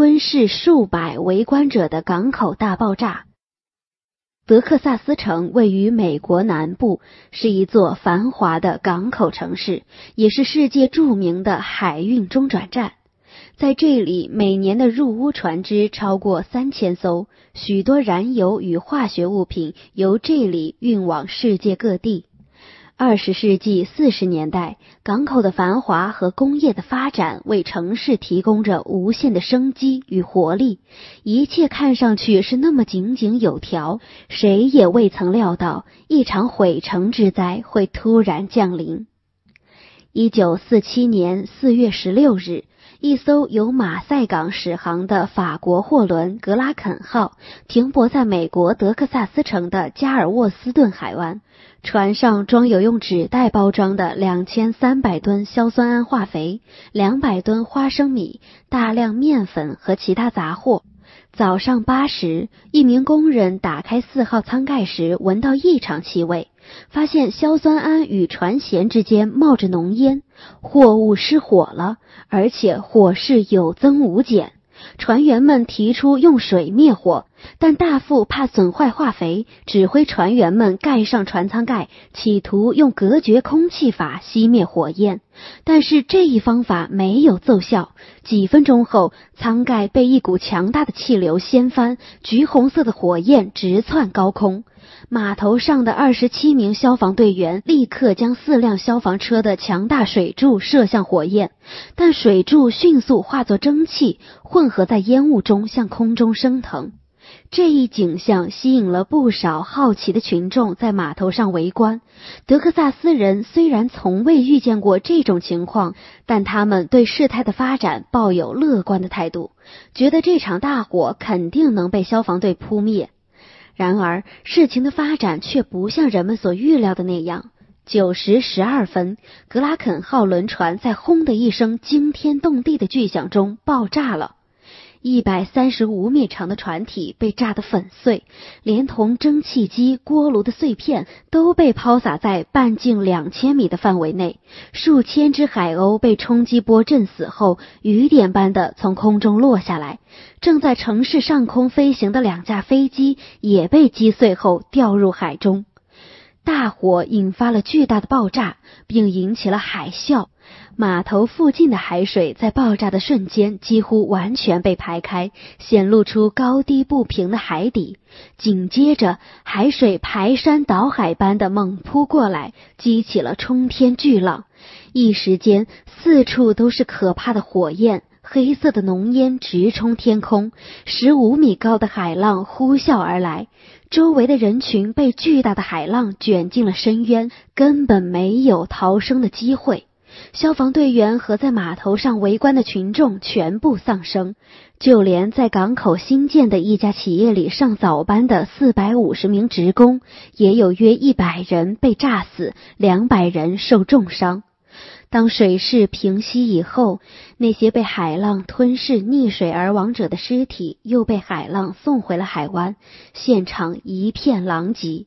吞噬数百围观者的港口大爆炸。德克萨斯城位于美国南部，是一座繁华的港口城市，也是世界著名的海运中转站。在这里，每年的入坞船只超过三千艘，许多燃油与化学物品由这里运往世界各地。二十世纪四十年代，港口的繁华和工业的发展为城市提供着无限的生机与活力。一切看上去是那么井井有条，谁也未曾料到一场毁城之灾会突然降临。一九四七年四月十六日。一艘由马赛港驶航的法国货轮“格拉肯号”停泊在美国德克萨斯城的加尔沃斯顿海湾，船上装有用纸袋包装的两千三百吨硝酸铵化肥、两百吨花生米、大量面粉和其他杂货。早上八时，一名工人打开四号舱盖时，闻到异常气味，发现硝酸铵与船舷之间冒着浓烟，货物失火了，而且火势有增无减。船员们提出用水灭火，但大副怕损坏化肥，指挥船员们盖上船舱盖，企图用隔绝空气法熄灭火焰。但是这一方法没有奏效。几分钟后，舱盖被一股强大的气流掀翻，橘红色的火焰直窜高空。码头上的二十七名消防队员立刻将四辆消防车的强大水柱射向火焰，但水柱迅速化作蒸汽，混合在烟雾中向空中升腾。这一景象吸引了不少好奇的群众在码头上围观。德克萨斯人虽然从未遇见过这种情况，但他们对事态的发展抱有乐观的态度，觉得这场大火肯定能被消防队扑灭。然而，事情的发展却不像人们所预料的那样。九时十二分，格拉肯号轮船在“轰”的一声惊天动地的巨响中爆炸了。一百三十五米长的船体被炸得粉碎，连同蒸汽机、锅炉的碎片都被抛洒在半径两千米的范围内。数千只海鸥被冲击波震死后，雨点般的从空中落下来。正在城市上空飞行的两架飞机也被击碎后掉入海中。大火引发了巨大的爆炸，并引起了海啸。码头附近的海水在爆炸的瞬间几乎完全被排开，显露出高低不平的海底。紧接着，海水排山倒海般的猛扑过来，激起了冲天巨浪。一时间，四处都是可怕的火焰，黑色的浓烟直冲天空。十五米高的海浪呼啸而来，周围的人群被巨大的海浪卷进了深渊，根本没有逃生的机会。消防队员和在码头上围观的群众全部丧生，就连在港口新建的一家企业里上早班的四百五十名职工，也有约一百人被炸死，两百人受重伤。当水势平息以后，那些被海浪吞噬、溺水而亡者的尸体又被海浪送回了海湾，现场一片狼藉。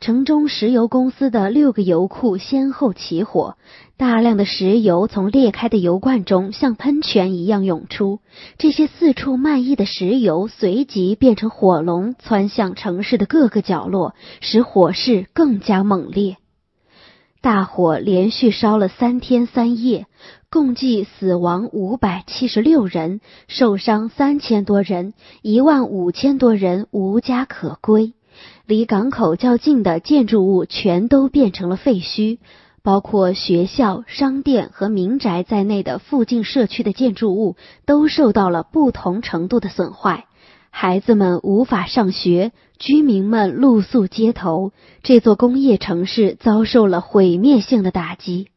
城中石油公司的六个油库先后起火，大量的石油从裂开的油罐中像喷泉一样涌出。这些四处漫溢的石油随即变成火龙，窜向城市的各个角落，使火势更加猛烈。大火连续烧了三天三夜，共计死亡五百七十六人，受伤三千多人，一万五千多人无家可归。离港口较近的建筑物全都变成了废墟，包括学校、商店和民宅在内的附近社区的建筑物都受到了不同程度的损坏。孩子们无法上学，居民们露宿街头，这座工业城市遭受了毁灭性的打击。